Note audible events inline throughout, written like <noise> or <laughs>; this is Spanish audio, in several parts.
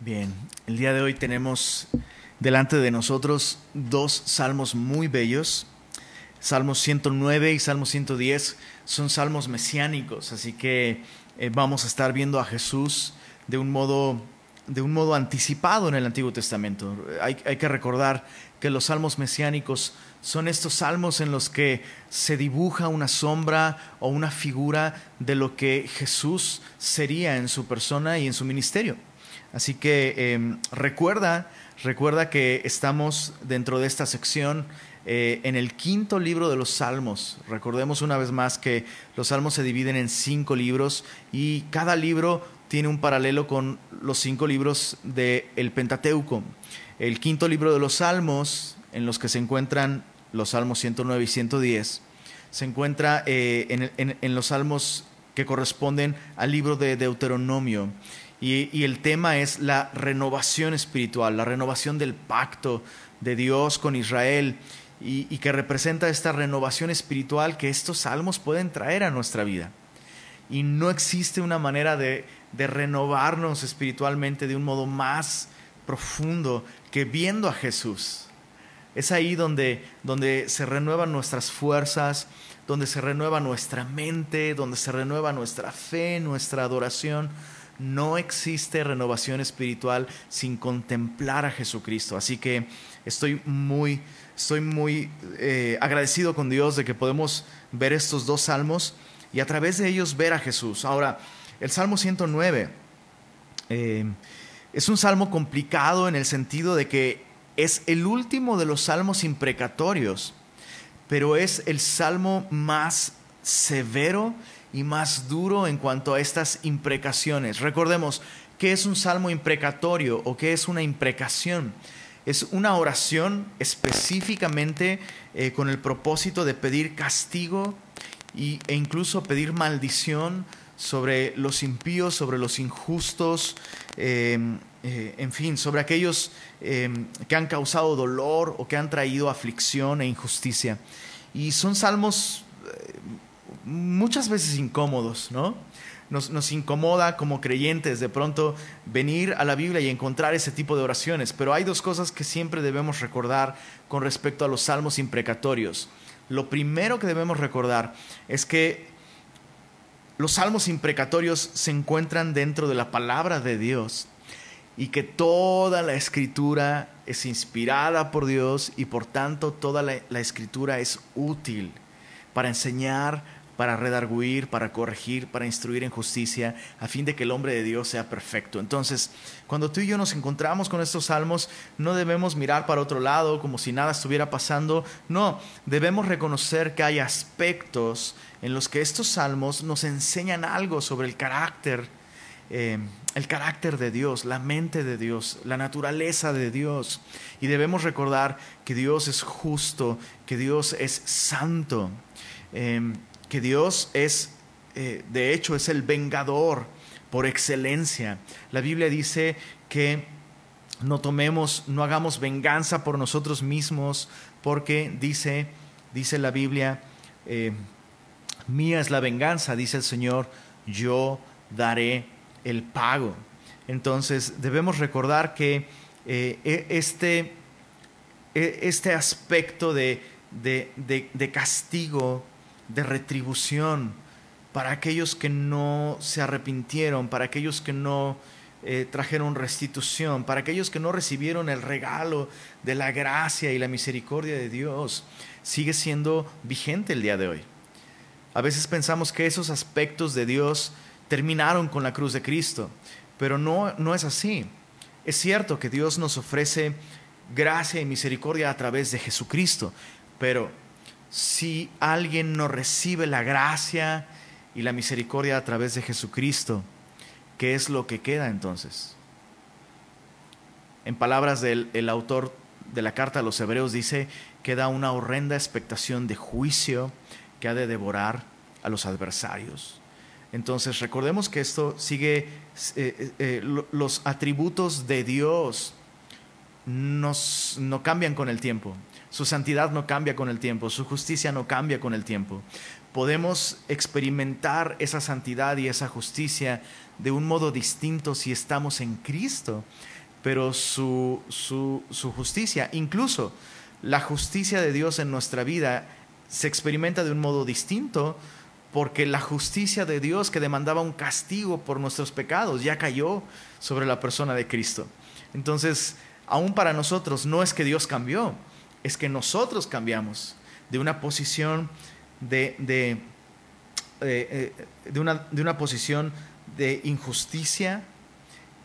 Bien, el día de hoy tenemos delante de nosotros dos salmos muy bellos. Salmos 109 y Salmos 110 son salmos mesiánicos, así que eh, vamos a estar viendo a Jesús de un modo, de un modo anticipado en el Antiguo Testamento. Hay que recordar que los salmos mesiánicos son estos salmos en los que se dibuja una sombra o una figura de lo que Jesús sería en su persona y en su ministerio. Así que em, recuerda, recuerda que estamos dentro de esta sección eh, en el quinto libro de los Salmos. Recordemos una vez más que los Salmos se dividen en cinco libros y cada libro tiene un paralelo con los cinco libros del Pentateuco. El quinto libro de los Salmos, en los que se encuentran los Salmos 109 y 110, se encuentra eh, en los Salmos que corresponden al libro de Deuteronomio. Y, el tema es la renovación espiritual, la renovación del pacto de Dios con Israel y, que representa esta renovación espiritual que estos salmos pueden traer a nuestra vida. Y no existe una manera de, renovarnos espiritualmente de un modo más profundo que viendo a Jesús. Es ahí donde, se renuevan nuestras fuerzas, donde se renueva nuestra mente, donde se renueva nuestra fe, nuestra adoración no existe renovación espiritual sin contemplar a Jesucristo. Así que estoy muy, estoy muy eh, agradecido con Dios de que podemos ver estos dos salmos y a través de ellos ver a Jesús. Ahora, el Salmo 109 eh, es un salmo complicado en el sentido de que es el último de los salmos imprecatorios, pero es el salmo más severo y más duro en cuanto a estas imprecaciones. Recordemos, ¿qué es un salmo imprecatorio o qué es una imprecación? Es una oración específicamente eh, con el propósito de pedir castigo y, e incluso pedir maldición sobre los impíos, sobre los injustos, em, eh, en fin, sobre aquellos em, que han causado dolor o que han traído aflicción e injusticia. Y son salmos eh, muchas veces incómodos, ¿no? Nos, incomoda como creyentes de pronto venir a la Biblia y encontrar ese tipo de oraciones, pero hay dos cosas que siempre debemos recordar con respecto a los salmos imprecatorios. Lo primero que debemos recordar es que los salmos imprecatorios se encuentran dentro de la palabra de Dios y que toda la escritura es inspirada por Dios y por tanto toda la, la escritura es útil para enseñar, para redarguir, para corregir, para instruir en justicia, a fin de que el hombre de Dios sea perfecto. Entonces, cuando tú y yo nos encontramos con estos salmos, no debemos mirar para otro lado como si nada estuviera pasando, no, debemos reconocer que hay aspectos en los que estos salmos nos enseñan algo sobre el carácter, eh, el carácter de Dios, la mente de Dios, la naturaleza de Dios. Y debemos recordar que Dios es justo, que Dios es santo. Eh, que Dios es, eh, de hecho, es el vengador por excelencia. La Biblia dice que no tomemos, no hagamos venganza por nosotros mismos, porque dice, dice la Biblia, eh, mía es la venganza, dice el Señor, yo daré el pago. Entonces debemos recordar que eh, e, este, e, este aspecto de, de, de castigo de retribución para aquellos que no se arrepintieron, para aquellos que no eh, trajeron restitución, para aquellos que no recibieron el regalo de la gracia y la misericordia de Dios, sigue siendo vigente el día de hoy. A veces pensamos que esos aspectos de Dios terminaron con la cruz de Cristo, pero no, no es así. Es cierto que Dios nos ofrece gracia y misericordia a través de Jesucristo, pero si alguien no recibe la gracia y la misericordia a través de Jesucristo, ¿qué es lo que queda entonces? En palabras del autor de la carta a los hebreos dice, queda una horrenda expectación de juicio que ha de devorar a los adversarios. Entonces recordemos que esto sigue, eh, eh, eh, los atributos de Dios no cambian con el tiempo. Su santidad no cambia con el tiempo, su justicia no cambia con el tiempo. Podemos experimentar esa santidad y esa justicia de un modo distinto si estamos en Cristo, pero su, su justicia, incluso la justicia de Dios en nuestra vida, se experimenta de un modo distinto porque la justicia de Dios que demandaba un castigo por nuestros pecados ya cayó sobre la persona de Cristo. Entonces, aún para nosotros no es que Dios cambió, es que nosotros cambiamos de una posición de, de, eh, eh, de, una, de una, posición de injusticia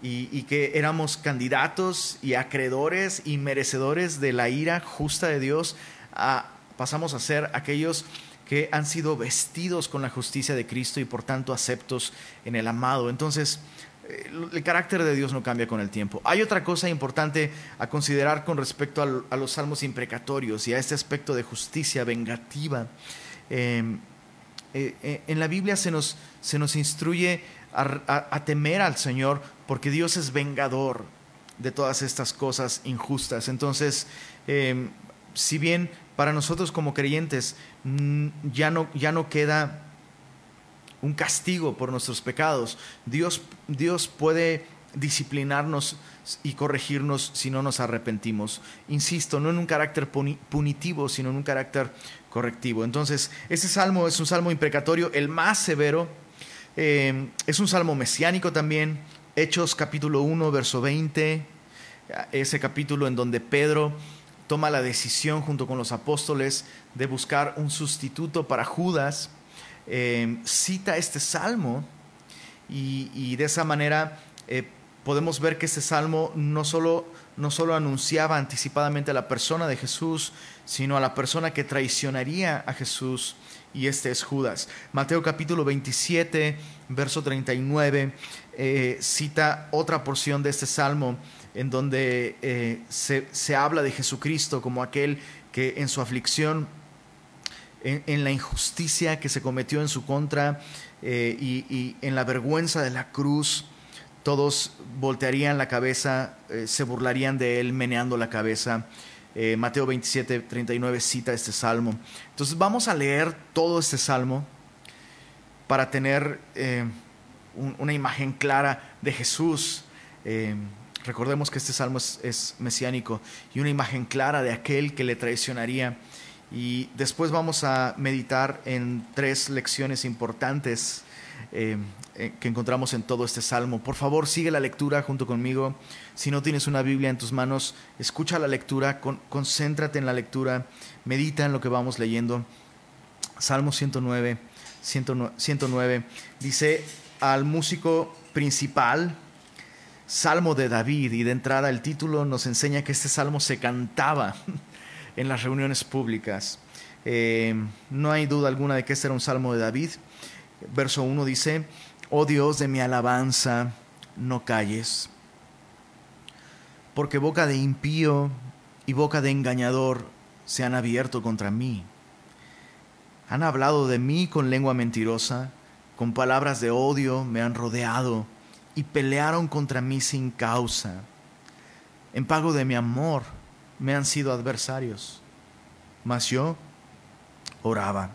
y, y, que éramos candidatos y acreedores y merecedores de la ira justa de Dios, a, pasamos a ser aquellos que han sido vestidos con la justicia de Cristo y por tanto aceptos en el amado. Entonces, el carácter de Dios no cambia con el tiempo. Hay otra cosa importante a considerar con respecto a, los salmos imprecatorios y a este aspecto de justicia vengativa. Em, eh, eh, en la Biblia se nos, se nos instruye a, temer al Señor porque Dios es vengador de todas estas cosas injustas. Entonces, em, si bien para nosotros como creyentes mm, ya no, ya no queda un castigo por nuestros pecados. Dios, Dios puede disciplinarnos y corregirnos si no nos arrepentimos. Insisto, no en un carácter punitivo, sino en un carácter correctivo. Entonces, ese salmo es un salmo imprecatorio, el más severo. Eh, es un salmo mesiánico también. Hechos capítulo 1, verso 20. Ese capítulo en donde Pedro toma la decisión junto con los apóstoles de buscar un sustituto para Judas Em, cita este salmo y, de esa manera eh, podemos ver que este salmo no solo, no solo anunciaba anticipadamente a la persona de Jesús, sino a la persona que traicionaría a Jesús y este es Judas. Mateo capítulo 27, verso 39, eh, cita otra porción de este salmo en donde eh, se, se, habla de Jesucristo como aquel que en su aflicción en, la injusticia que se cometió en su contra eh, y, en la vergüenza de la cruz, todos voltearían la cabeza, eh, se burlarían de él meneando la cabeza. Eh, Mateo 27, 39 cita este salmo. Entonces vamos a leer todo este salmo para tener una imagen clara de Jesús. recordemos que este salmo es mesiánico y una imagen clara de aquel que le traicionaría y después vamos a meditar en tres lecciones importantes eh, eh, que encontramos en todo este salmo. Por favor, sigue la lectura junto conmigo. Si no tienes una Biblia en tus manos, escucha la lectura, concéntrate en la lectura, medita en lo que vamos leyendo. Salmo 109, 109 dice al músico principal, Salmo de David, y de entrada el título nos enseña que este salmo se cantaba <laughs> en las reuniones públicas. Eh, no hay duda alguna de que este era un salmo de David. Verso 1 dice, oh Dios de mi alabanza, no calles, porque boca de impío y boca de engañador se han abierto contra mí. Han hablado de mí con lengua mentirosa, con palabras de odio me han rodeado y pelearon contra mí sin causa. En pago de mi amor, me han sido adversarios, mas yo oraba.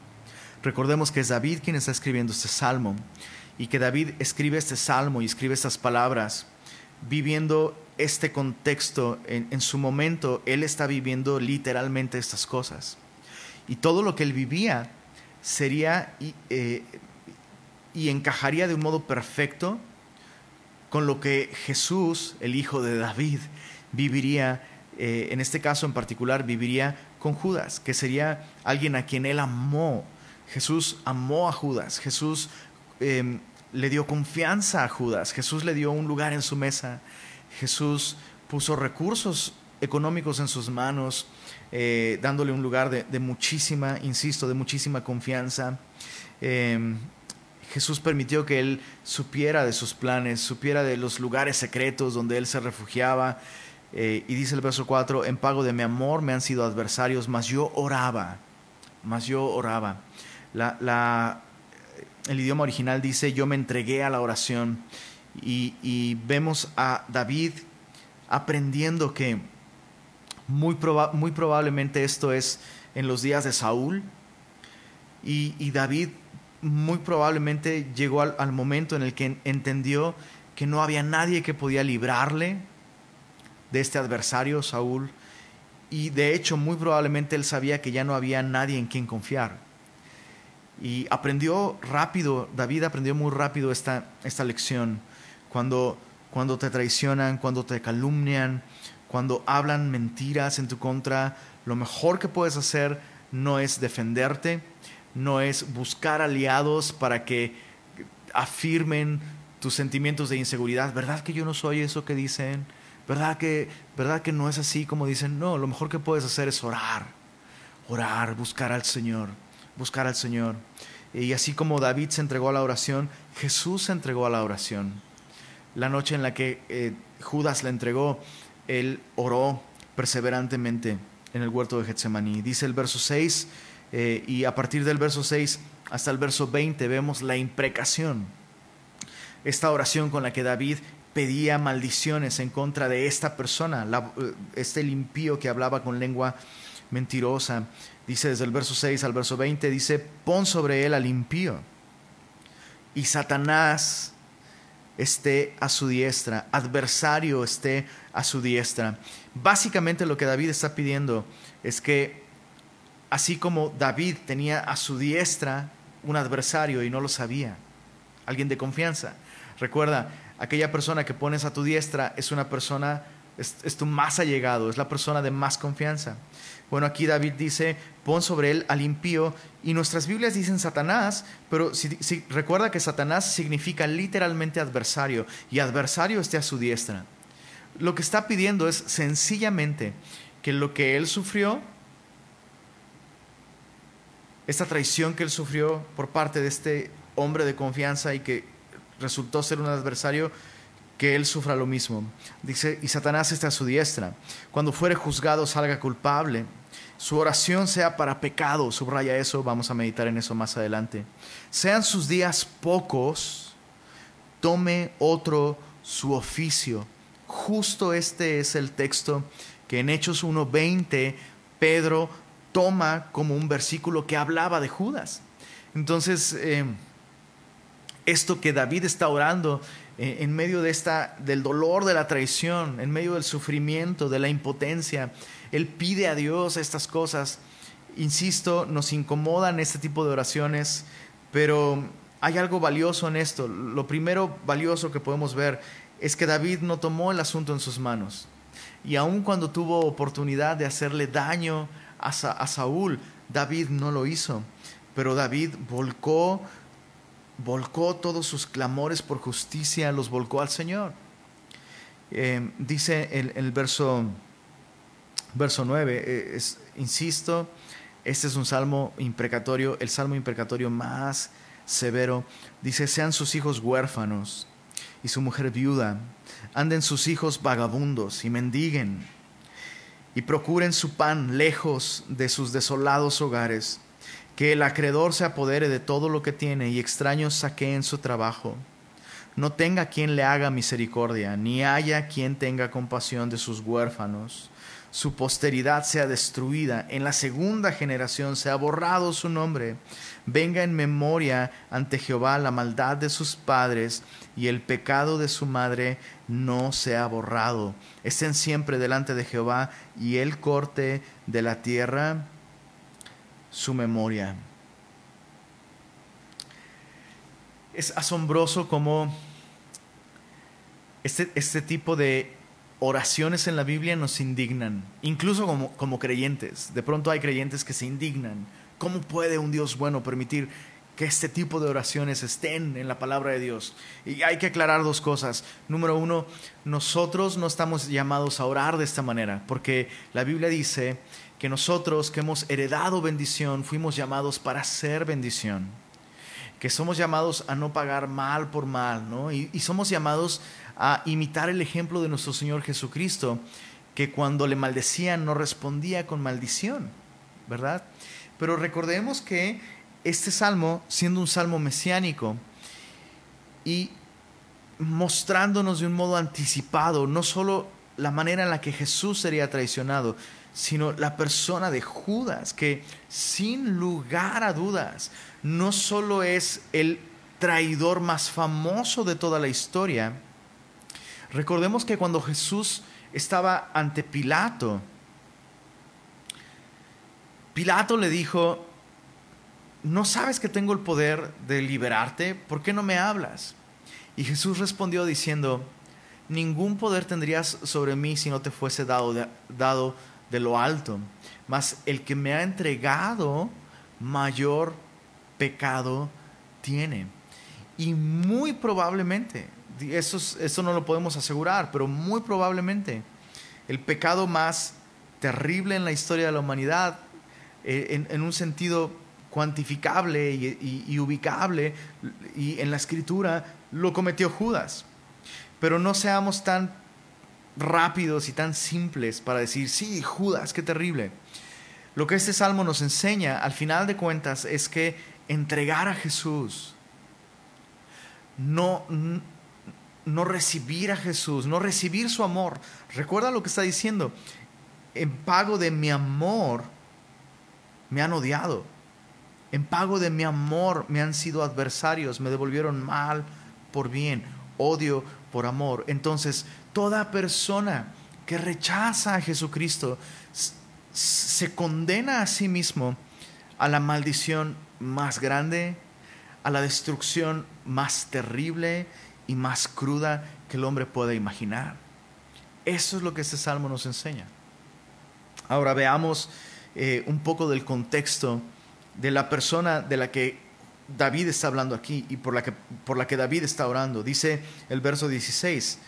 Recordemos que es David quien está escribiendo este salmo y que David escribe este salmo y escribe estas palabras viviendo este contexto en, su momento, él está viviendo literalmente estas cosas. Y todo lo que él vivía sería y, eh, encajaría de un modo perfecto con lo que Jesús, el hijo de David, viviría eh, en este caso en particular, viviría con Judas, que sería alguien a quien él amó. Jesús amó a Judas, Jesús em, le dio confianza a Judas, Jesús le dio un lugar en su mesa, Jesús puso recursos económicos en sus manos, eh, dándole un lugar de, muchísima, insisto, de muchísima confianza. Em, Jesús permitió que él supiera de sus planes, supiera de los lugares secretos donde él se refugiaba, eh, y dice el verso 4, en pago de mi amor me han sido adversarios, mas yo oraba, mas yo oraba. La, el idioma original dice, yo me entregué a la oración. Y, vemos a David aprendiendo que Muy, muy probablemente esto es en los días de Saúl. Y, David muy probablemente llegó al, momento en el que entendió que no había nadie que podía librarle de este adversario, Saúl. Y de hecho, muy probablemente él sabía que ya no había nadie en quien confiar. Y aprendió rápido, David aprendió muy rápido esta, esta lección. Cuando, cuando te traicionan, cuando te calumnian, cuando hablan mentiras en tu contra, lo mejor que puedes hacer no es defenderte, no es buscar aliados para que afirmen tus sentimientos de inseguridad. ¿Verdad que yo no soy eso que dicen? ¿Verdad que, ¿Verdad que no es así como dicen? No, lo mejor que puedes hacer es orar, orar, buscar al Señor, buscar al Señor. Y así como David se entregó a la oración, Jesús se entregó a la oración. La noche en la que eh, Judas le entregó, él oró perseverantemente en el huerto de Getsemaní. Dice el verso 6, eh, y a partir del verso 6 hasta el verso 20 vemos la imprecación. Esta oración con la que David pedía maldiciones en contra de esta persona, eh, este impío que hablaba con lengua mentirosa. Dice desde el verso 6 al verso 20, dice, pon sobre él al impío y Satanás esté a su diestra, adversario esté a su diestra. Básicamente lo que David está pidiendo es que así como David tenía a su diestra un adversario y no lo sabía, alguien de confianza. Recuerda, aquella persona que pones a tu diestra es una persona, es, tu más allegado, es la persona de más confianza. Bueno, aquí David dice, pon sobre él al impío, y nuestras Biblias dicen Satanás, pero recuerda que Satanás significa literalmente adversario, y adversario esté a su diestra. Lo que está pidiendo es sencillamente que lo que él sufrió, esta traición que él sufrió por parte de este hombre de confianza y que resultó ser un adversario, que él sufra lo mismo. Dice, y Satanás está a su diestra. Cuando fuere juzgado salga culpable. Su oración sea para pecado. Subraya eso, vamos a meditar en eso más adelante. Sean sus días pocos, tome otro su oficio. Justo este es el texto que en Hechos 1.20 Pedro toma como un versículo que hablaba de Judas. Entonces, eh, esto que David está orando eh, en medio de esta, del dolor de la traición, en medio del sufrimiento, de la impotencia, él pide a Dios estas cosas. Insisto, nos incomodan este tipo de oraciones, pero hay algo valioso en esto. Lo primero valioso que podemos ver es que David no tomó el asunto en sus manos. Y aun cuando tuvo oportunidad de hacerle daño a, a Saúl, David no lo hizo. Pero David volcó volcó todos sus clamores por justicia, los volcó al Señor. Eh, dice el, verso, verso 9, eh, insisto, este es un salmo imprecatorio, el salmo imprecatorio más severo. Dice, sean sus hijos huérfanos y su mujer viuda, anden sus hijos vagabundos y mendiguen, y procuren su pan lejos de sus desolados hogares que el acreedor se apodere de todo lo que tiene y extraños saqueen su trabajo. No tenga quien le haga misericordia, ni haya quien tenga compasión de sus huérfanos. Su posteridad sea destruida, en la segunda generación sea borrado su nombre. Venga en memoria ante Jehová la maldad de sus padres y el pecado de su madre no sea borrado. Estén siempre delante de Jehová y el corte de la tierra su memoria. Es asombroso cómo este, este, tipo de oraciones en la Biblia nos indignan, incluso como, como creyentes. De pronto hay creyentes que se indignan. ¿Cómo puede un Dios bueno permitir que este tipo de oraciones estén en la palabra de Dios. Y hay que aclarar dos cosas. Número uno, nosotros no estamos llamados a orar de esta manera, porque la Biblia dice que nosotros que hemos heredado bendición fuimos llamados para ser bendición, que somos llamados a no pagar mal por mal, ¿no? Y, somos llamados a imitar el ejemplo de nuestro Señor Jesucristo, que cuando le maldecían no respondía con maldición, ¿verdad? Pero recordemos que este salmo, siendo un salmo mesiánico y mostrándonos de un modo anticipado, no solo la manera en la que Jesús sería traicionado, sino la persona de Judas, que sin lugar a dudas no solo es el traidor más famoso de toda la historia, recordemos que cuando Jesús estaba ante Pilato, Pilato le dijo, ¿no sabes que tengo el poder de liberarte? ¿Por qué no me hablas? Y Jesús respondió diciendo, ningún poder tendrías sobre mí si no te fuese dado dado de lo alto, mas el que me ha entregado mayor pecado tiene. Y muy probablemente, eso, eso no lo podemos asegurar, pero muy probablemente el pecado más terrible en la historia de la humanidad, eh, en, un sentido cuantificable y, ubicable, y en la escritura lo cometió Judas. Pero no seamos tan rápidos y tan simples para decir, sí, Judas, qué terrible. Lo que este salmo nos enseña, al final de cuentas, es que entregar a Jesús, no, no recibir a Jesús, no recibir su amor. Recuerda lo que está diciendo. En pago de mi amor, me han odiado. En pago de mi amor, me han sido adversarios, me devolvieron mal por bien, odio por amor. Entonces, toda persona que rechaza a Jesucristo se condena a sí mismo a la maldición más grande, a la destrucción más terrible y más cruda que el hombre pueda imaginar. Eso es lo que este salmo nos enseña. Ahora veamos eh, un poco del contexto de la persona de la que David está hablando aquí y por la que, por la que David está orando. Dice el verso 16.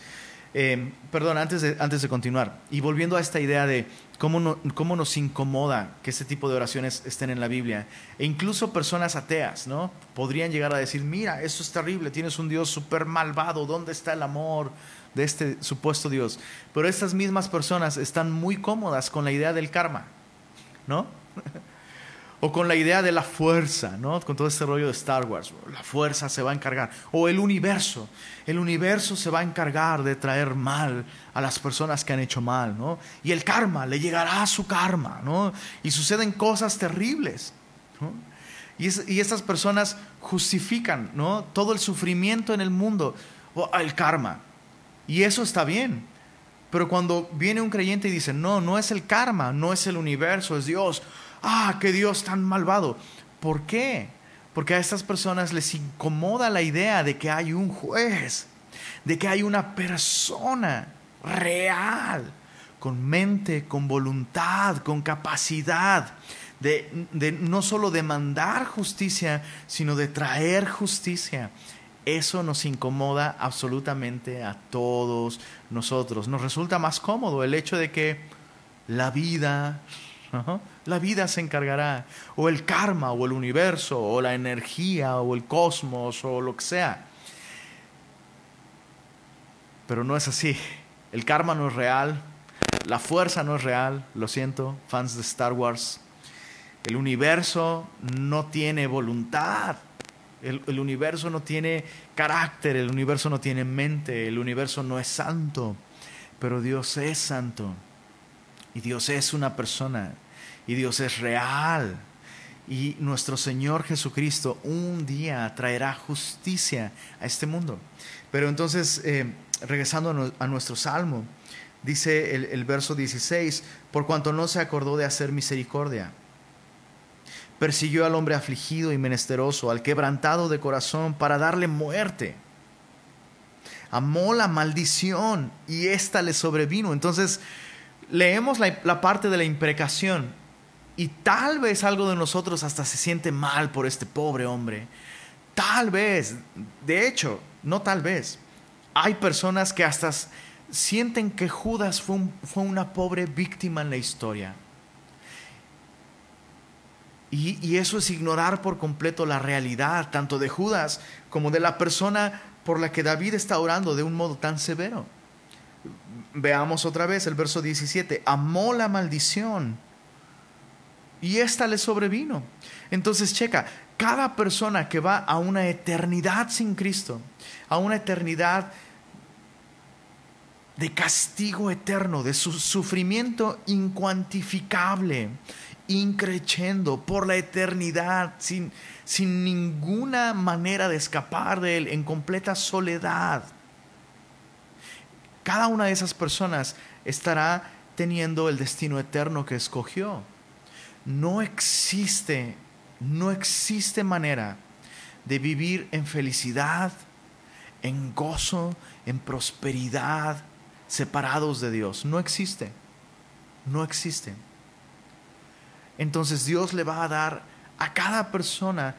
Eh, perdón, antes de, antes de continuar, y volviendo a esta idea de cómo, cómo nos incomoda que este tipo de oraciones estén en la Biblia, e incluso personas ateas, ¿no? Podrían llegar a decir, mira, eso es terrible, tienes un Dios súper malvado, ¿dónde está el amor de este supuesto Dios? Pero estas mismas personas están muy cómodas con la idea del karma, ¿no? <laughs> O con la idea de la fuerza, ¿no? Con todo este rollo de Star Wars. La fuerza se va a encargar. O el universo. El universo se va a encargar de traer mal a las personas que han hecho mal, ¿no? Y el karma, le llegará a su karma, ¿no? Y suceden cosas terribles. Y, y estas personas justifican, ¿no? Todo el sufrimiento en el mundo. O el karma. Y eso está bien. Pero cuando viene un creyente y dice, no, no es el karma, no es el universo, es Dios ah, qué Dios tan malvado. ¿Por qué? Porque a estas personas les incomoda la idea de que hay un juez, de que hay una persona real, con mente, con voluntad, con capacidad de, de no solo demandar justicia, sino de traer justicia. Eso nos incomoda absolutamente a todos nosotros. Nos resulta más cómodo el hecho de que la vida, la vida se encargará, o el karma, o el universo, o la energía, o el cosmos, o lo que sea. Pero no es así. El karma no es real, la fuerza no es real, lo siento, fans de Star Wars. El universo no tiene voluntad, el, universo no tiene carácter, el universo no tiene mente, el universo no es santo, pero Dios es santo. Y Dios es una persona. Y Dios es real. Y nuestro Señor Jesucristo un día traerá justicia a este mundo. Pero entonces, eh, regresando a, nuestro salmo, dice el, el verso 16, por cuanto no se acordó de hacer misericordia. Persiguió al hombre afligido y menesteroso, al quebrantado de corazón, para darle muerte. Amó la maldición y ésta le sobrevino. Entonces, leemos la, parte de la imprecación y tal vez algo de nosotros hasta se siente mal por este pobre hombre. Tal vez, de hecho, no tal vez, hay personas que hasta sienten que Judas fue, fue una pobre víctima en la historia. Y, y, eso es ignorar por completo la realidad, tanto de Judas como de la persona por la que David está orando de un modo tan severo. Veamos otra vez el verso 17. Amó la maldición y esta le sobrevino. Entonces, checa, cada persona que va a una eternidad sin Cristo, a una eternidad de castigo eterno, de su sufrimiento incuantificable, increchendo por la eternidad, sin, sin ninguna manera de escapar de él, en completa soledad. Cada una de esas personas estará teniendo el destino eterno que escogió. No existe, no existe manera de vivir en felicidad, en gozo, en prosperidad, separados de Dios. No existe. No existe. Entonces Dios le va a dar a cada persona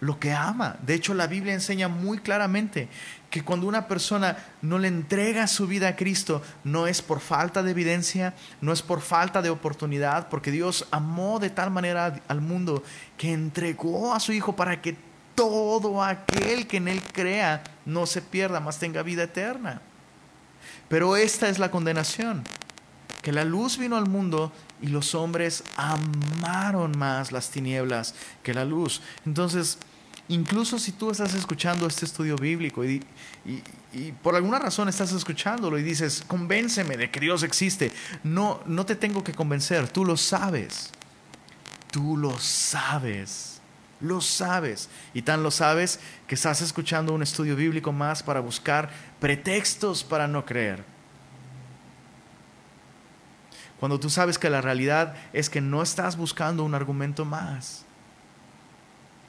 lo que ama. De hecho, la Biblia enseña muy claramente que cuando una persona no le entrega su vida a Cristo, no es por falta de evidencia, no es por falta de oportunidad, porque Dios amó de tal manera al mundo que entregó a su Hijo para que todo aquel que en Él crea no se pierda, más tenga vida eterna. Pero esta es la condenación, que la luz vino al mundo y los hombres amaron más las tinieblas que la luz. Entonces, incluso si tú estás escuchando este estudio bíblico y, por alguna razón estás escuchándolo y dices, convénceme de que Dios existe, no, no te tengo que convencer, tú lo sabes, tú lo sabes, lo sabes. Y tan lo sabes que estás escuchando un estudio bíblico más para buscar pretextos para no creer. Cuando tú sabes que la realidad es que no estás buscando un argumento más.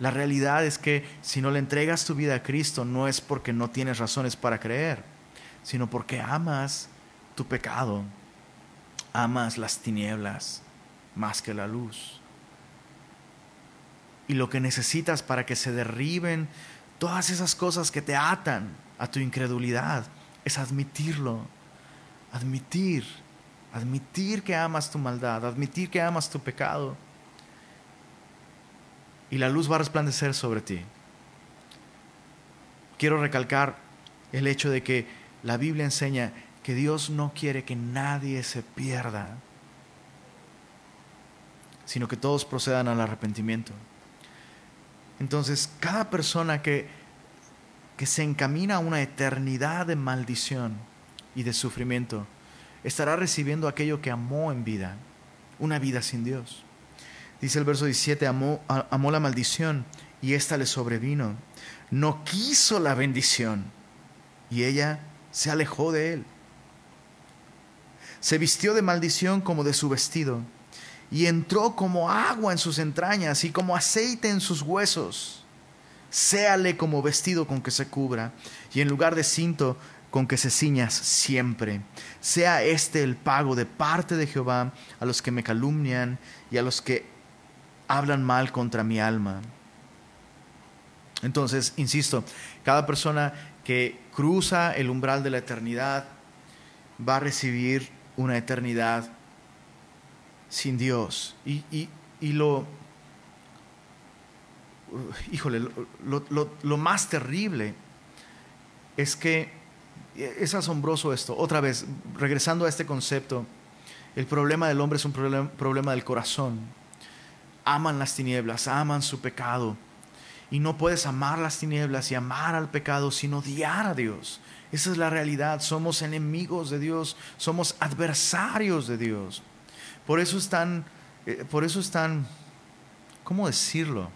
La realidad es que si no le entregas tu vida a Cristo no es porque no tienes razones para creer, sino porque amas tu pecado, amas las tinieblas más que la luz. Y lo que necesitas para que se derriben todas esas cosas que te atan a tu incredulidad es admitirlo, admitir admitir que amas tu maldad, admitir que amas tu pecado. Y la luz va a resplandecer sobre ti. Quiero recalcar el hecho de que la Biblia enseña que Dios no quiere que nadie se pierda, sino que todos procedan al arrepentimiento. Entonces, cada persona que, que se encamina a una eternidad de maldición y de sufrimiento, estará recibiendo aquello que amó en vida, una vida sin Dios. Dice el verso 17, amó, amó la maldición y ésta le sobrevino. No quiso la bendición y ella se alejó de él. Se vistió de maldición como de su vestido y entró como agua en sus entrañas y como aceite en sus huesos. Séale como vestido con que se cubra y en lugar de cinto con que se ciñas siempre. Sea este el pago de parte de Jehová a los que me calumnian y a los que hablan mal contra mi alma. Entonces, insisto, cada persona que cruza el umbral de la eternidad va a recibir una eternidad sin Dios. Y, lo, híjole, lo más terrible es que es asombroso esto. Otra vez, regresando a este concepto, el problema del hombre es un problema, del corazón. Aman las tinieblas, aman su pecado. Y no puedes amar las tinieblas y amar al pecado sin odiar a Dios. Esa es la realidad. Somos enemigos de Dios, somos adversarios de Dios. Por eso están, eh, por eso están, ¿cómo decirlo?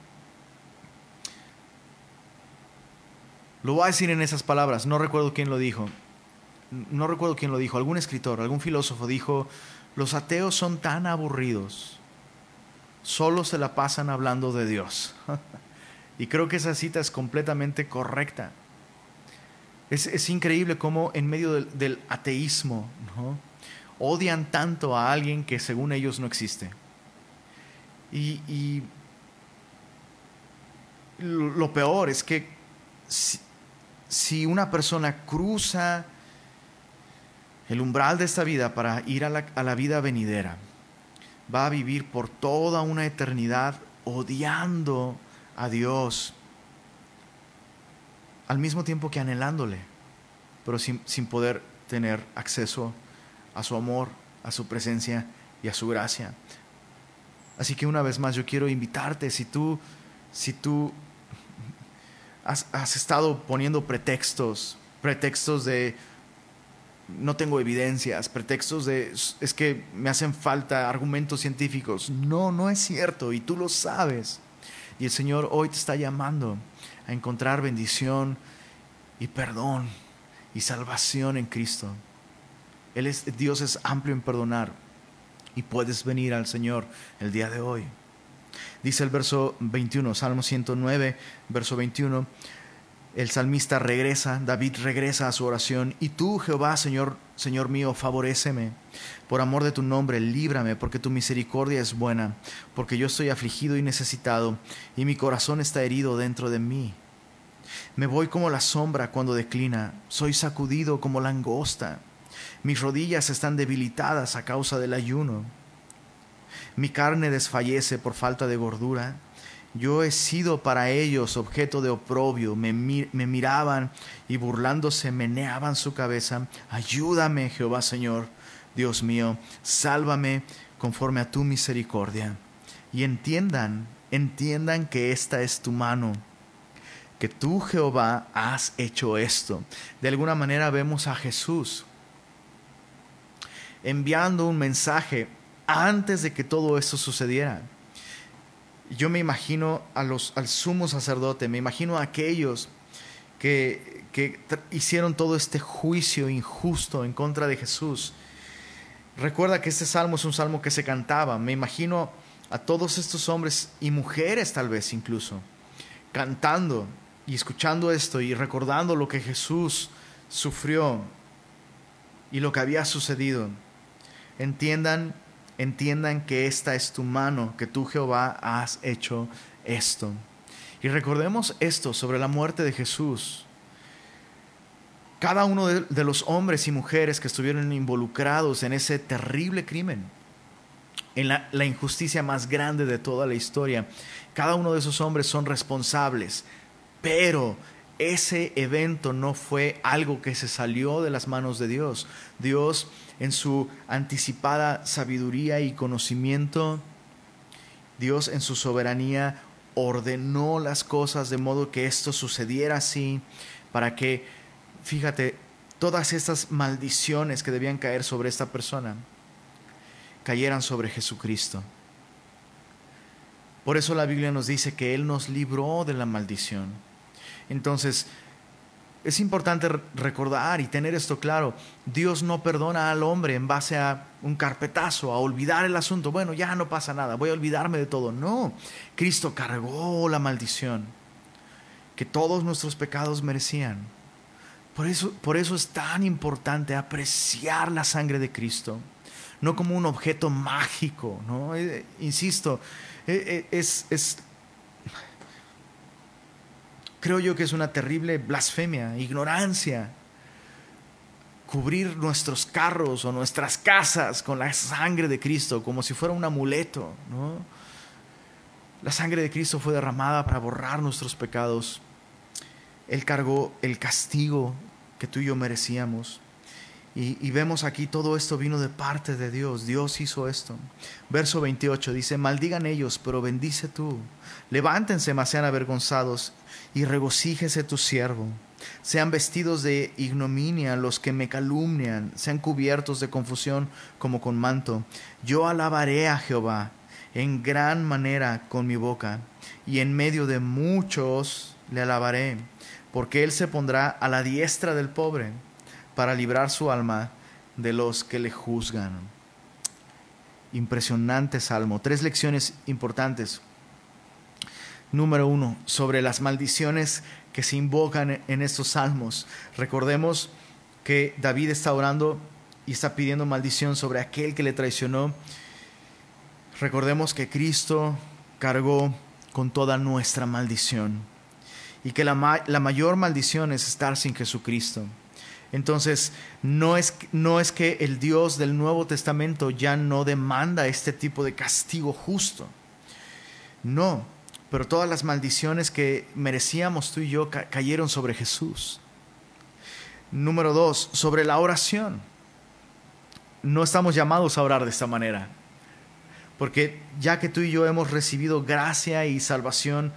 Lo voy a decir en esas palabras, no recuerdo quién lo dijo. No recuerdo quién lo dijo, algún escritor, algún filósofo dijo, los ateos son tan aburridos, solo se la pasan hablando de Dios. <laughs> y creo que esa cita es completamente correcta. Es, increíble cómo en medio del, ateísmo odian tanto a alguien que según ellos no existe. Y, lo peor es que si una persona cruza el umbral de esta vida para ir a la, vida venidera, va a vivir por toda una eternidad odiando a Dios, al mismo tiempo que anhelándole, pero sin, sin, poder tener acceso a su amor, a su presencia y a su gracia. Así que una vez más yo quiero invitarte, si tú, si tú has, estado poniendo pretextos, pretextos de, no tengo evidencias, pretextos de es que me hacen falta argumentos científicos. No, no es cierto y tú lo sabes. Y el Señor hoy te está llamando a encontrar bendición y perdón y salvación en Cristo. Él es, Dios es amplio en perdonar y puedes venir al Señor el día de hoy. Dice el verso 21, Salmo 109, verso 21 el salmista regresa, David regresa a su oración, y tú, Jehová, Señor, Señor mío, favoréceme. Por amor de tu nombre, líbrame, porque tu misericordia es buena, porque yo estoy afligido y necesitado, y mi corazón está herido dentro de mí. Me voy como la sombra cuando declina, soy sacudido como langosta. Mis rodillas están debilitadas a causa del ayuno. Mi carne desfallece por falta de gordura yo he sido para ellos objeto de oprobio, me, miraban y burlándose meneaban su cabeza. Ayúdame, Jehová Señor, Dios mío, sálvame conforme a tu misericordia. Y entiendan, entiendan que esta es tu mano, que tú, Jehová, has hecho esto. De alguna manera vemos a Jesús enviando un mensaje antes de que todo esto sucediera yo me imagino a los, al sumo sacerdote, me imagino a aquellos que, que hicieron todo este juicio injusto en contra de Jesús. Recuerda que este salmo es un salmo que se cantaba. Me imagino a todos estos hombres y mujeres tal vez incluso, cantando y escuchando esto y recordando lo que Jesús sufrió y lo que había sucedido. Entiendan entiendan que esta es tu mano, que tú Jehová has hecho esto. Y recordemos esto sobre la muerte de Jesús. Cada uno de, los hombres y mujeres que estuvieron involucrados en ese terrible crimen, en la, la injusticia más grande de toda la historia, cada uno de esos hombres son responsables, pero ese evento no fue algo que se salió de las manos de Dios. Dios en su anticipada sabiduría y conocimiento, Dios en su soberanía ordenó las cosas de modo que esto sucediera así, para que, fíjate, todas estas maldiciones que debían caer sobre esta persona, cayeran sobre Jesucristo. Por eso la Biblia nos dice que Él nos libró de la maldición. Entonces, es importante recordar y tener esto claro. Dios no perdona al hombre en base a un carpetazo, a olvidar el asunto. Bueno, ya no pasa nada, voy a olvidarme de todo. No, Cristo cargó la maldición que todos nuestros pecados merecían. Por eso, por eso es tan importante apreciar la sangre de Cristo, no como un objeto mágico, ¿no? Eh, insisto, eh, eh, es, es creo yo que es una terrible blasfemia, ignorancia. Cubrir nuestros carros o nuestras casas con la sangre de Cristo como si fuera un amuleto. La sangre de Cristo fue derramada para borrar nuestros pecados. Él cargó el castigo que tú y yo merecíamos. Y, vemos aquí todo esto vino de parte de Dios. Dios hizo esto. Verso 28 dice, maldigan ellos, pero bendice tú. Levántense, mas sean avergonzados, y regocíjese tu siervo. Sean vestidos de ignominia los que me calumnian, sean cubiertos de confusión como con manto. Yo alabaré a Jehová en gran manera con mi boca, y en medio de muchos le alabaré, porque él se pondrá a la diestra del pobre para librar su alma de los que le juzgan. Impresionante salmo. Tres lecciones importantes. Número uno, sobre las maldiciones que se invocan en estos salmos. Recordemos que David está orando y está pidiendo maldición sobre aquel que le traicionó. Recordemos que Cristo cargó con toda nuestra maldición y que la, mayor maldición es estar sin Jesucristo. Entonces, no es, no es que el Dios del Nuevo Testamento ya no demanda este tipo de castigo justo. No, pero todas las maldiciones que merecíamos tú y yo cayeron sobre Jesús. Número dos, sobre la oración. No estamos llamados a orar de esta manera, porque ya que tú y yo hemos recibido gracia y salvación,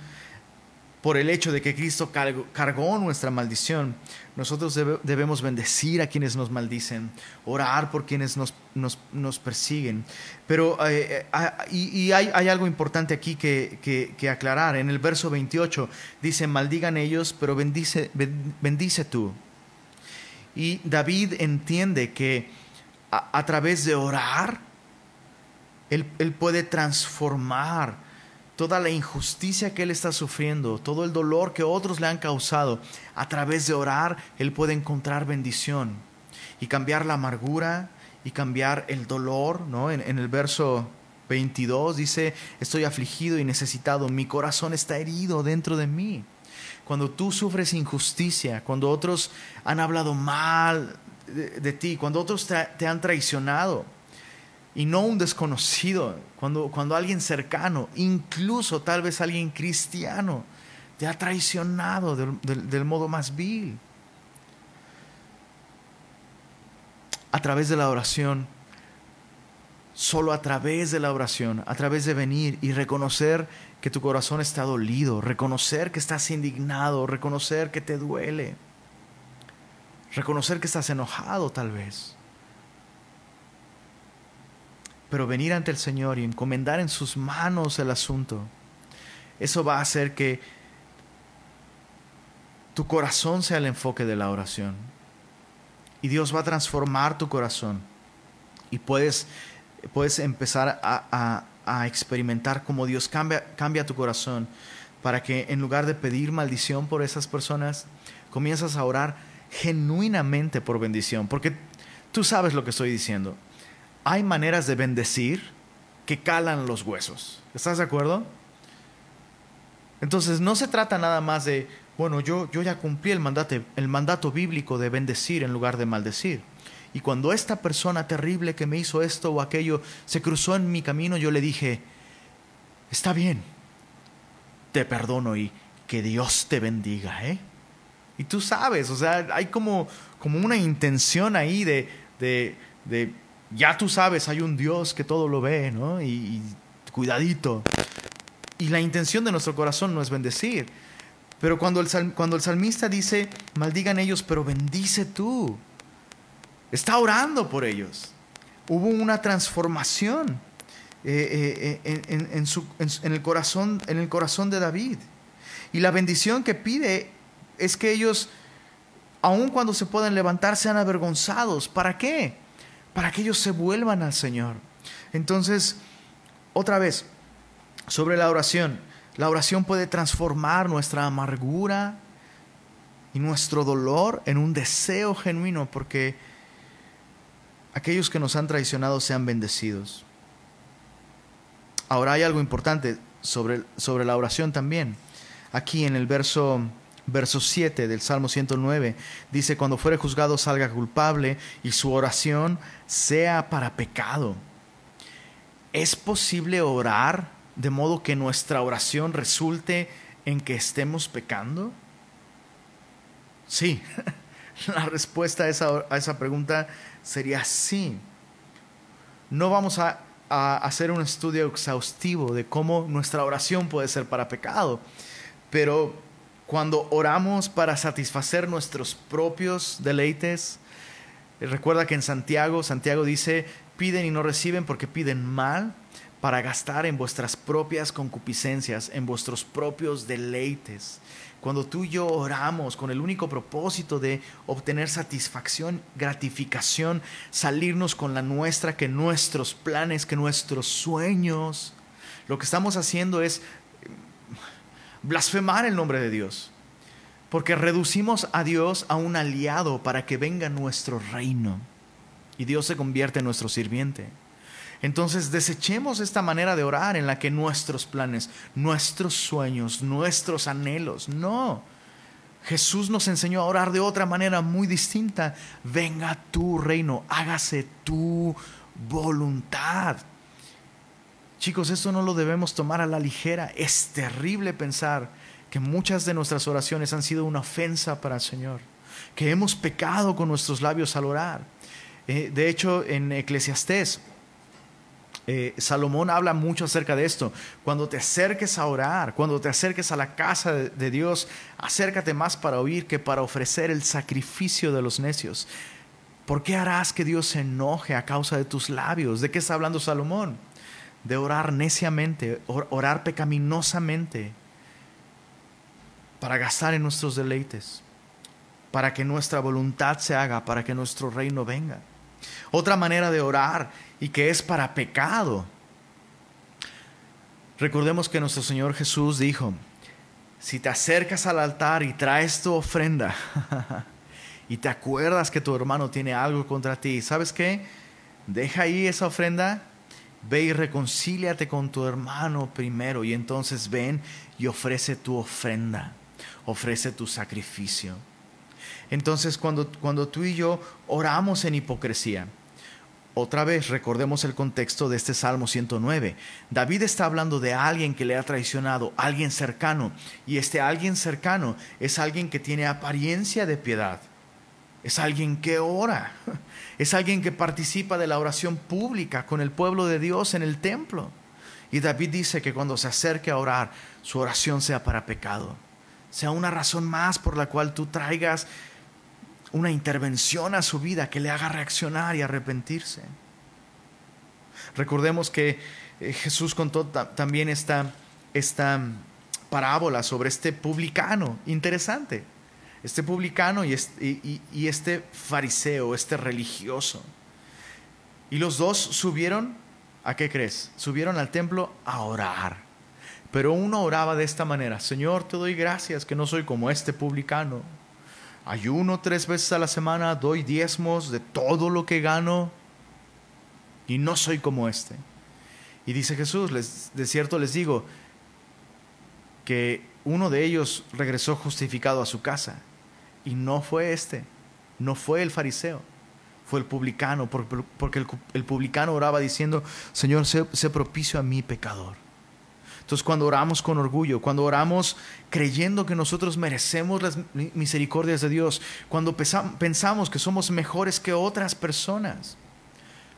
por el hecho de que Cristo cargó nuestra maldición, nosotros debemos bendecir a quienes nos maldicen, orar por quienes nos, nos, persiguen. Pero eh, eh, y, hay, algo importante aquí que, que, aclarar. En el verso 28 dice, maldigan ellos, pero bendice, bendice tú. Y David entiende que a, través de orar, él, él puede transformar toda la injusticia que él está sufriendo, todo el dolor que otros le han causado, a través de orar, él puede encontrar bendición y cambiar la amargura y cambiar el dolor, ¿no? En, el verso 22 dice, estoy afligido y necesitado, mi corazón está herido dentro de mí. Cuando tú sufres injusticia, cuando otros han hablado mal de, ti, cuando otros te han traicionado, y no un desconocido, cuando, cuando alguien cercano, incluso tal vez alguien cristiano, te ha traicionado del, modo más vil. A través de la oración, solo a través de la oración, a través de venir y reconocer que tu corazón está dolido, reconocer que estás indignado, reconocer que te duele, reconocer que estás enojado tal vez pero venir ante el Señor y encomendar en sus manos el asunto, eso va a hacer que tu corazón sea el enfoque de la oración. Y Dios va a transformar tu corazón. Y puedes, puedes empezar a, experimentar cómo Dios cambia, cambia tu corazón para que en lugar de pedir maldición por esas personas, comienzas a orar genuinamente por bendición. Porque tú sabes lo que estoy diciendo hay maneras de bendecir que calan los huesos. ¿Estás de acuerdo? Entonces no se trata nada más de, bueno, yo, yo ya cumplí el mandato, el mandato bíblico de bendecir en lugar de maldecir. Y cuando esta persona terrible que me hizo esto o aquello se cruzó en mi camino, yo le dije, está bien, te perdono y que Dios te bendiga, ¿eh? Y tú sabes, o sea, hay como, como una intención ahí de, de, de ya tú sabes, hay un Dios que todo lo ve, ¿no? Y, cuidadito. Y la intención de nuestro corazón no es bendecir. Pero cuando el, salmista dice, maldigan ellos, pero bendice tú, está orando por ellos. Hubo una transformación eh, eh, en, en, el corazón, en el corazón de David. Y la bendición que pide es que ellos, aun cuando se puedan levantar, sean avergonzados. ¿Para qué? Para que ellos se vuelvan al Señor. Entonces, otra vez, sobre la oración, la oración puede transformar nuestra amargura y nuestro dolor en un deseo genuino porque aquellos que nos han traicionado sean bendecidos. Ahora hay algo importante sobre, sobre la oración también. Aquí en el verso verso 7 del Salmo 109, dice, cuando fuere juzgado salga culpable y su oración sea para pecado. ¿Es posible orar de modo que nuestra oración resulte en que estemos pecando? Sí, <laughs> la respuesta a esa, a esa pregunta sería sí. No vamos a, a hacer un estudio exhaustivo de cómo nuestra oración puede ser para pecado, pero cuando oramos para satisfacer nuestros propios deleites. Recuerda que en Santiago, Santiago dice, piden y no reciben porque piden mal para gastar en vuestras propias concupiscencias, en vuestros propios deleites. Cuando tú y yo oramos con el único propósito de obtener satisfacción, gratificación, salirnos con la nuestra, que nuestros planes, que nuestros sueños, lo que estamos haciendo es blasfemar el nombre de Dios. Porque reducimos a Dios a un aliado para que venga nuestro reino. Y Dios se convierte en nuestro sirviente. Entonces desechemos esta manera de orar en la que nuestros planes, nuestros sueños, nuestros anhelos, no. Jesús nos enseñó a orar de otra manera muy distinta. Venga tu reino, hágase tu voluntad. Chicos, esto no lo debemos tomar a la ligera. Es terrible pensar que muchas de nuestras oraciones han sido una ofensa para el Señor, que hemos pecado con nuestros labios al orar. Eh, de hecho, en Eclesiastés Eh, Salomón habla mucho acerca de esto. Cuando te acerques a orar, cuando te acerques a la casa de, Dios, acércate más para oír que para ofrecer el sacrificio de los necios. ¿Por qué harás que Dios se enoje a causa de tus labios? ¿De qué está hablando Salomón? De orar neciamente, orar pecaminosamente, para gastar en nuestros deleites, para que nuestra voluntad se haga, para que nuestro reino venga. Otra manera de orar y que es para pecado. Recordemos que nuestro Señor Jesús dijo, si te acercas al altar y traes tu ofrenda <laughs> y te acuerdas que tu hermano tiene algo contra ti, ¿sabes qué? Deja ahí esa ofrenda, ve y reconcíliate con tu hermano primero y entonces ven y ofrece tu ofrenda, ofrece tu sacrificio. Entonces cuando, cuando tú y yo oramos en hipocresía, otra vez recordemos el contexto de este Salmo 109. David está hablando de alguien que le ha traicionado, alguien cercano, y este alguien cercano es alguien que tiene apariencia de piedad. Es alguien que ora, es alguien que participa de la oración pública con el pueblo de Dios en el templo. Y David dice que cuando se acerque a orar, su oración sea para pecado, sea una razón más por la cual tú traigas una intervención a su vida que le haga reaccionar y arrepentirse. Recordemos que eh, Jesús contó también esta, esta parábola sobre este publicano, interesante, este publicano y este, y este fariseo, este religioso. Y los dos subieron, ¿a qué crees? Subieron al templo a orar. Pero uno oraba de esta manera, Señor, te doy gracias que no soy como este publicano ayuno tres veces a la semana, doy diezmos de todo lo que gano y no soy como este. Y dice Jesús, de cierto les digo, que uno de ellos regresó justificado a su casa y no fue este, no fue el fariseo, fue el publicano, porque el, publicano oraba diciendo, Señor, sé propicio a mi pecador. Entonces cuando oramos con orgullo, cuando oramos creyendo que nosotros merecemos las misericordias de Dios, cuando pensamos que somos mejores que otras personas,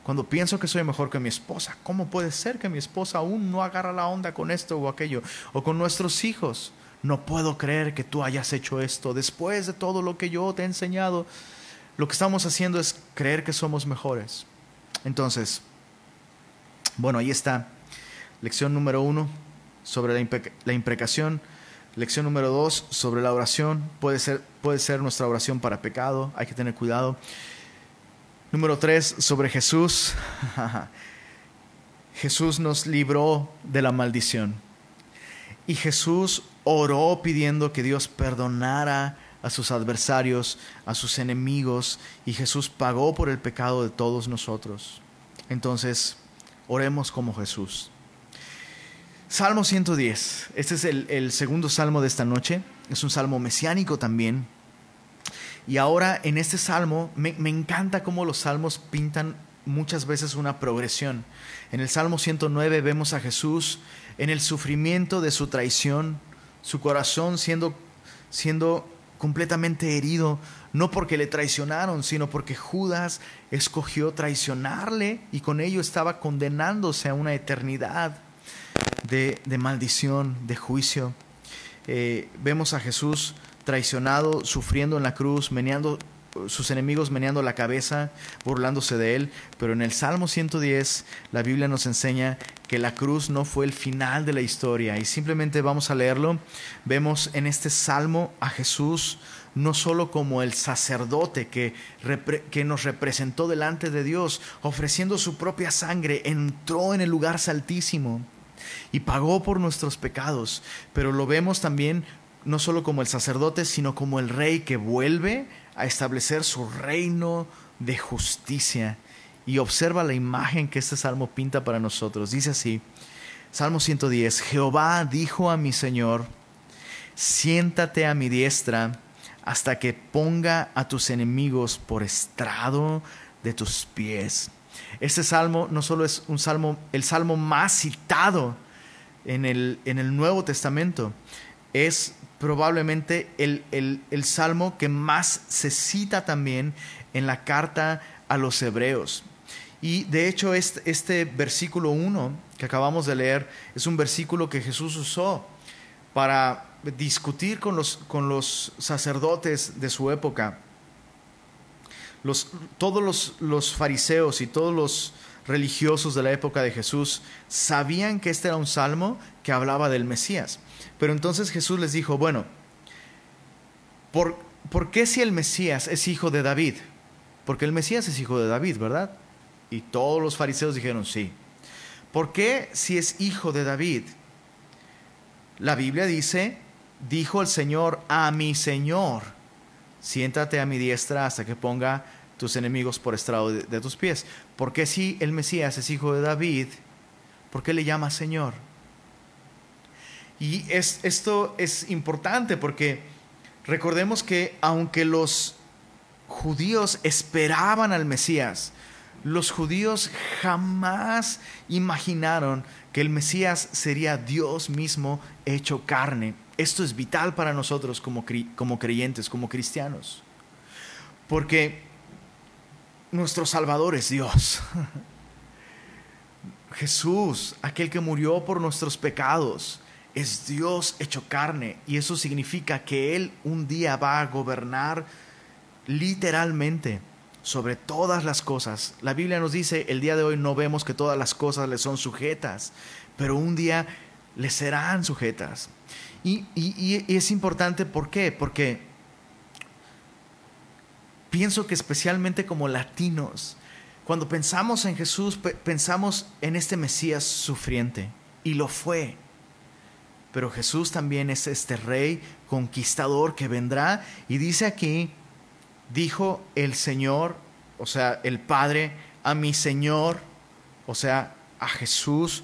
cuando pienso que soy mejor que mi esposa, ¿cómo puede ser que mi esposa aún no agarra la onda con esto o aquello? O con nuestros hijos. No puedo creer que tú hayas hecho esto después de todo lo que yo te he enseñado. Lo que estamos haciendo es creer que somos mejores. Entonces, bueno, ahí está. Lección número uno, sobre la, imprecación. Lección número dos, sobre la oración. Puede ser, puede ser nuestra oración para pecado, hay que tener cuidado. Número tres, sobre Jesús. <laughs> Jesús nos libró de la maldición. Y Jesús oró pidiendo que Dios perdonara a sus adversarios, a sus enemigos, y Jesús pagó por el pecado de todos nosotros. Entonces, oremos como Jesús. Salmo 110. Este es el, segundo salmo de esta noche. Es un salmo mesiánico también. Y ahora en este salmo me, me, encanta cómo los salmos pintan muchas veces una progresión. En el Salmo 109 vemos a Jesús en el sufrimiento de su traición, su corazón siendo, siendo completamente herido, no porque le traicionaron, sino porque Judas escogió traicionarle y con ello estaba condenándose a una eternidad de, maldición, de juicio. Eh, vemos a Jesús traicionado, sufriendo en la cruz, meneando sus enemigos meneando la cabeza, burlándose de él, pero en el Salmo 110 la Biblia nos enseña que la cruz no fue el final de la historia y simplemente vamos a leerlo. Vemos en este Salmo a Jesús no solo como el sacerdote que, que nos representó delante de Dios, ofreciendo su propia sangre, entró en el lugar saltísimo y pagó por nuestros pecados, pero lo vemos también no solo como el sacerdote, sino como el rey que vuelve a establecer su reino de justicia. Y observa la imagen que este salmo pinta para nosotros. Dice así, Salmo 110, Jehová dijo a mi Señor, siéntate a mi diestra hasta que ponga a tus enemigos por estrado de tus pies. Este salmo no solo es un salmo, el salmo más citado en el, en el Nuevo Testamento, es probablemente el, el, salmo que más se cita también en la carta a los hebreos. Y de hecho este, este versículo 1 que acabamos de leer es un versículo que Jesús usó para discutir con los, con los sacerdotes de su época. Los, todos los, los fariseos y todos los religiosos de la época de Jesús sabían que este era un salmo que hablaba del Mesías. Pero entonces Jesús les dijo, bueno, ¿por, ¿por qué si el Mesías es hijo de David? Porque el Mesías es hijo de David, ¿verdad? Y todos los fariseos dijeron, sí. ¿Por qué si es hijo de David? La Biblia dice, dijo el Señor a mi Señor, siéntate a mi diestra hasta que ponga tus enemigos por estrado de, tus pies. ¿Por qué si el Mesías es hijo de David? ¿Por qué le llama Señor? Y es, esto es importante porque recordemos que aunque los judíos esperaban al Mesías, los judíos jamás imaginaron que el Mesías sería Dios mismo hecho carne. Esto es vital para nosotros como, como creyentes, como cristianos. Porque nuestro Salvador es Dios. <laughs> Jesús, aquel que murió por nuestros pecados, es Dios hecho carne. Y eso significa que Él un día va a gobernar literalmente sobre todas las cosas. La Biblia nos dice, el día de hoy no vemos que todas las cosas le son sujetas, pero un día le serán sujetas. Y, es importante, ¿por qué? Porque pienso que especialmente como latinos, cuando pensamos en Jesús, pensamos en este Mesías sufriente, y lo fue. Pero Jesús también es este rey conquistador que vendrá y dice aquí dijo el Señor, o sea, el Padre, a mi Señor, o sea, a Jesús,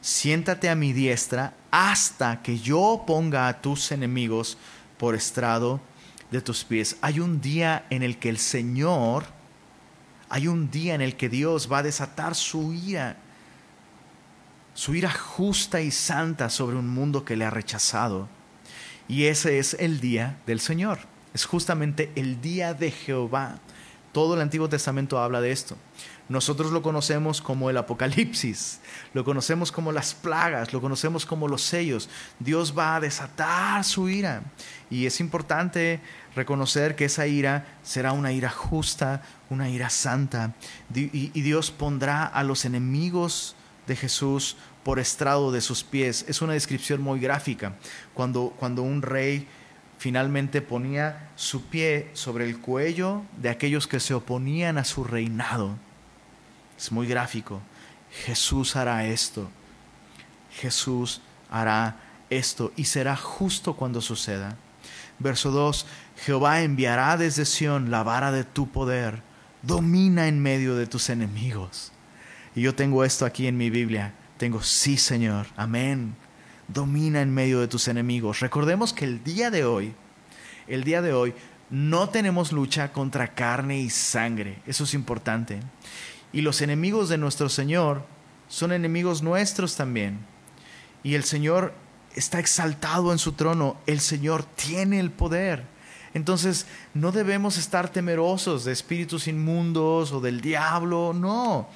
siéntate a mi diestra hasta que yo ponga a tus enemigos por estrado de tus pies. Hay un día en el que el Señor, hay un día en el que Dios va a desatar su ira, su ira justa y santa sobre un mundo que le ha rechazado. Y ese es el día del Señor es justamente el día de Jehová. Todo el Antiguo Testamento habla de esto. Nosotros lo conocemos como el Apocalipsis, lo conocemos como las plagas, lo conocemos como los sellos. Dios va a desatar su ira. Y es importante reconocer que esa ira será una ira justa, una ira santa. Y Dios pondrá a los enemigos de Jesús por estrado de sus pies. Es una descripción muy gráfica. Cuando, cuando un rey finalmente ponía su pie sobre el cuello de aquellos que se oponían a su reinado. Es muy gráfico. Jesús hará esto. Jesús hará esto y será justo cuando suceda. Verso 2. Jehová enviará desde Sión la vara de tu poder. Domina en medio de tus enemigos. Y yo tengo esto aquí en mi Biblia. Tengo, sí Señor, amén domina en medio de tus enemigos. Recordemos que el día de hoy, el día de hoy, no tenemos lucha contra carne y sangre. Eso es importante. Y los enemigos de nuestro Señor son enemigos nuestros también. Y el Señor está exaltado en su trono. El Señor tiene el poder. Entonces no debemos estar temerosos de espíritus inmundos o del diablo. No.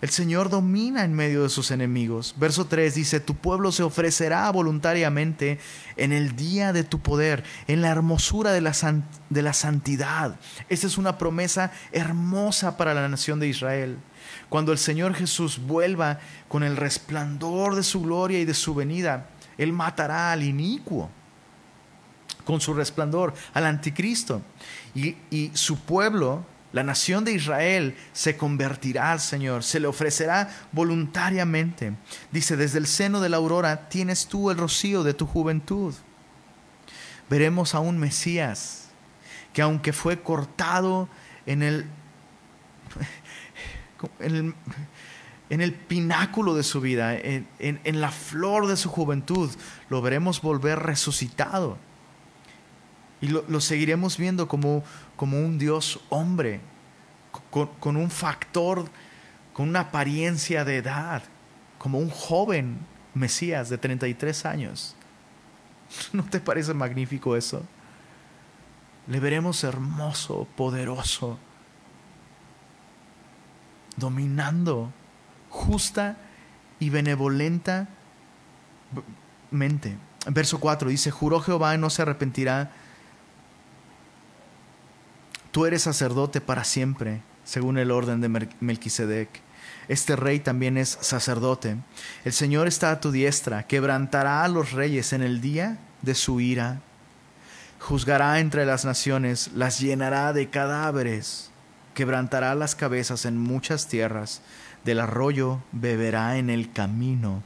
El Señor domina en medio de sus enemigos. Verso 3 dice, tu pueblo se ofrecerá voluntariamente en el día de tu poder, en la hermosura de la, de la santidad. Esta es una promesa hermosa para la nación de Israel. Cuando el Señor Jesús vuelva con el resplandor de su gloria y de su venida, Él matará al inicuo con su resplandor, al anticristo. Y, y su pueblo la nación de Israel se convertirá al Señor, se le ofrecerá voluntariamente. Dice, desde el seno de la aurora tienes tú el rocío de tu juventud. Veremos a un Mesías que aunque fue cortado en el, <laughs> en el, pináculo de su vida, en, en la flor de su juventud, lo veremos volver resucitado y lo, seguiremos viendo como, como, un Dios hombre, con, un factor, con una apariencia de edad, como un joven Mesías de 33 años. <laughs> ¿No te parece magnífico eso? Le veremos hermoso, poderoso. dominando justa y benevolentamente. Verso 4 dice, juró Jehová y no se arrepentirá. Tú eres sacerdote para siempre, según el orden de Melquisedec. Este rey también es sacerdote. El Señor está a tu diestra, quebrantará a los reyes en el día de su ira. Juzgará entre las naciones, las llenará de cadáveres, quebrantará las cabezas en muchas tierras, del arroyo beberá en el camino,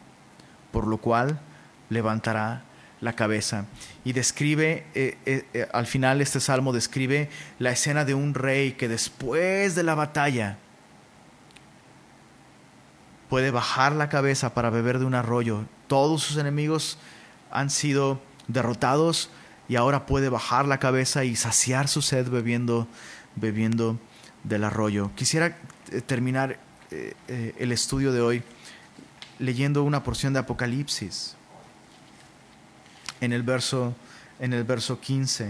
por lo cual levantará la cabeza. Y describe, eh, eh, eh, al final este salmo describe la escena de un rey que después de la batalla puede bajar la cabeza para beber de un arroyo. Todos sus enemigos han sido derrotados y ahora puede bajar la cabeza y saciar su sed bebiendo, bebiendo del arroyo. Quisiera terminar el estudio de hoy leyendo una porción de Apocalipsis en el verso, en el verso 15.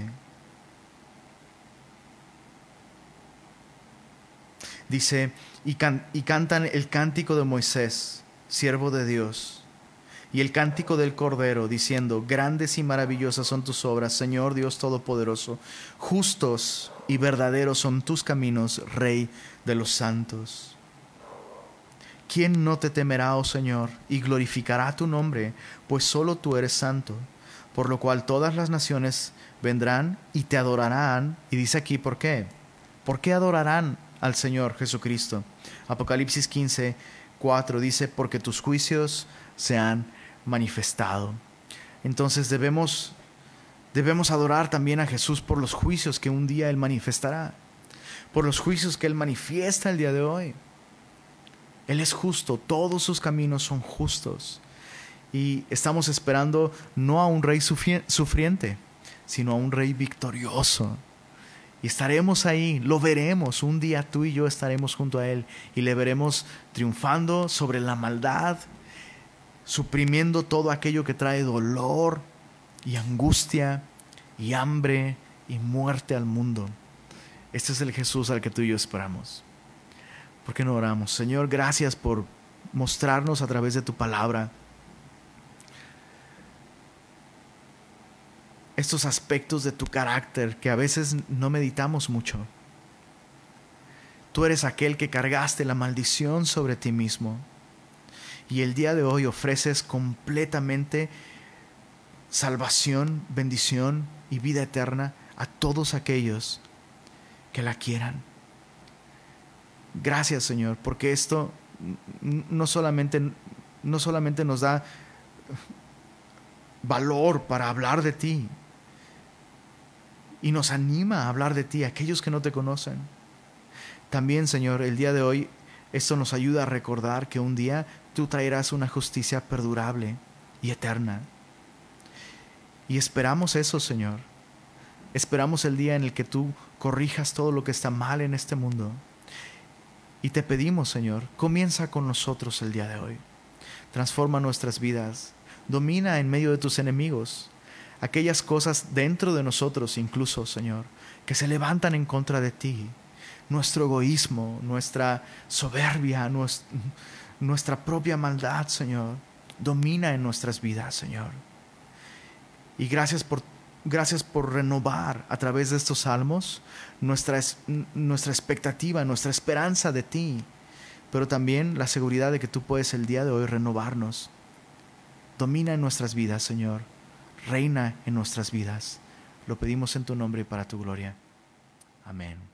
Dice, y, y cantan el cántico de Moisés, siervo de Dios, y el cántico del Cordero, diciendo, grandes y maravillosas son tus obras, Señor Dios Todopoderoso, justos y verdaderos son tus caminos, Rey de los santos. ¿Quién no te temerá, oh Señor, y glorificará tu nombre, pues solo tú eres santo? Por lo cual todas las naciones vendrán y te adorarán. Y dice aquí, ¿por qué? ¿Por qué adorarán al Señor Jesucristo? Apocalipsis 15, 4 dice, porque tus juicios se han manifestado. Entonces debemos, debemos adorar también a Jesús por los juicios que un día Él manifestará, por los juicios que Él manifiesta el día de hoy. Él es justo, todos sus caminos son justos y estamos esperando no a un rey sufriente, sino a un rey victorioso. Y estaremos ahí, lo veremos, un día tú y yo estaremos junto a Él y le veremos triunfando sobre la maldad, suprimiendo todo aquello que trae dolor y angustia y hambre y muerte al mundo. Este es el Jesús al que tú y yo esperamos. ¿Por qué no oramos? Señor, gracias por mostrarnos a través de tu palabra estos aspectos de tu carácter que a veces no meditamos mucho. Tú eres aquel que cargaste la maldición sobre ti mismo y el día de hoy ofreces completamente salvación, bendición y vida eterna a todos aquellos que la quieran. Gracias Señor, porque esto no solamente, no solamente nos da valor para hablar de ti, y nos anima a hablar de ti, aquellos que no te conocen. También, Señor, el día de hoy, esto nos ayuda a recordar que un día tú traerás una justicia perdurable y eterna. Y esperamos eso, Señor. Esperamos el día en el que tú corrijas todo lo que está mal en este mundo. Y te pedimos, Señor, comienza con nosotros el día de hoy. Transforma nuestras vidas. Domina en medio de tus enemigos aquellas cosas dentro de nosotros incluso, Señor, que se levantan en contra de ti. Nuestro egoísmo, nuestra soberbia, nuestra propia maldad, Señor, domina en nuestras vidas, Señor. Y gracias por, gracias por renovar a través de estos salmos nuestra, nuestra expectativa, nuestra esperanza de ti, pero también la seguridad de que tú puedes el día de hoy renovarnos. Domina en nuestras vidas, Señor reina en nuestras vidas. Lo pedimos en tu nombre y para tu gloria. Amén.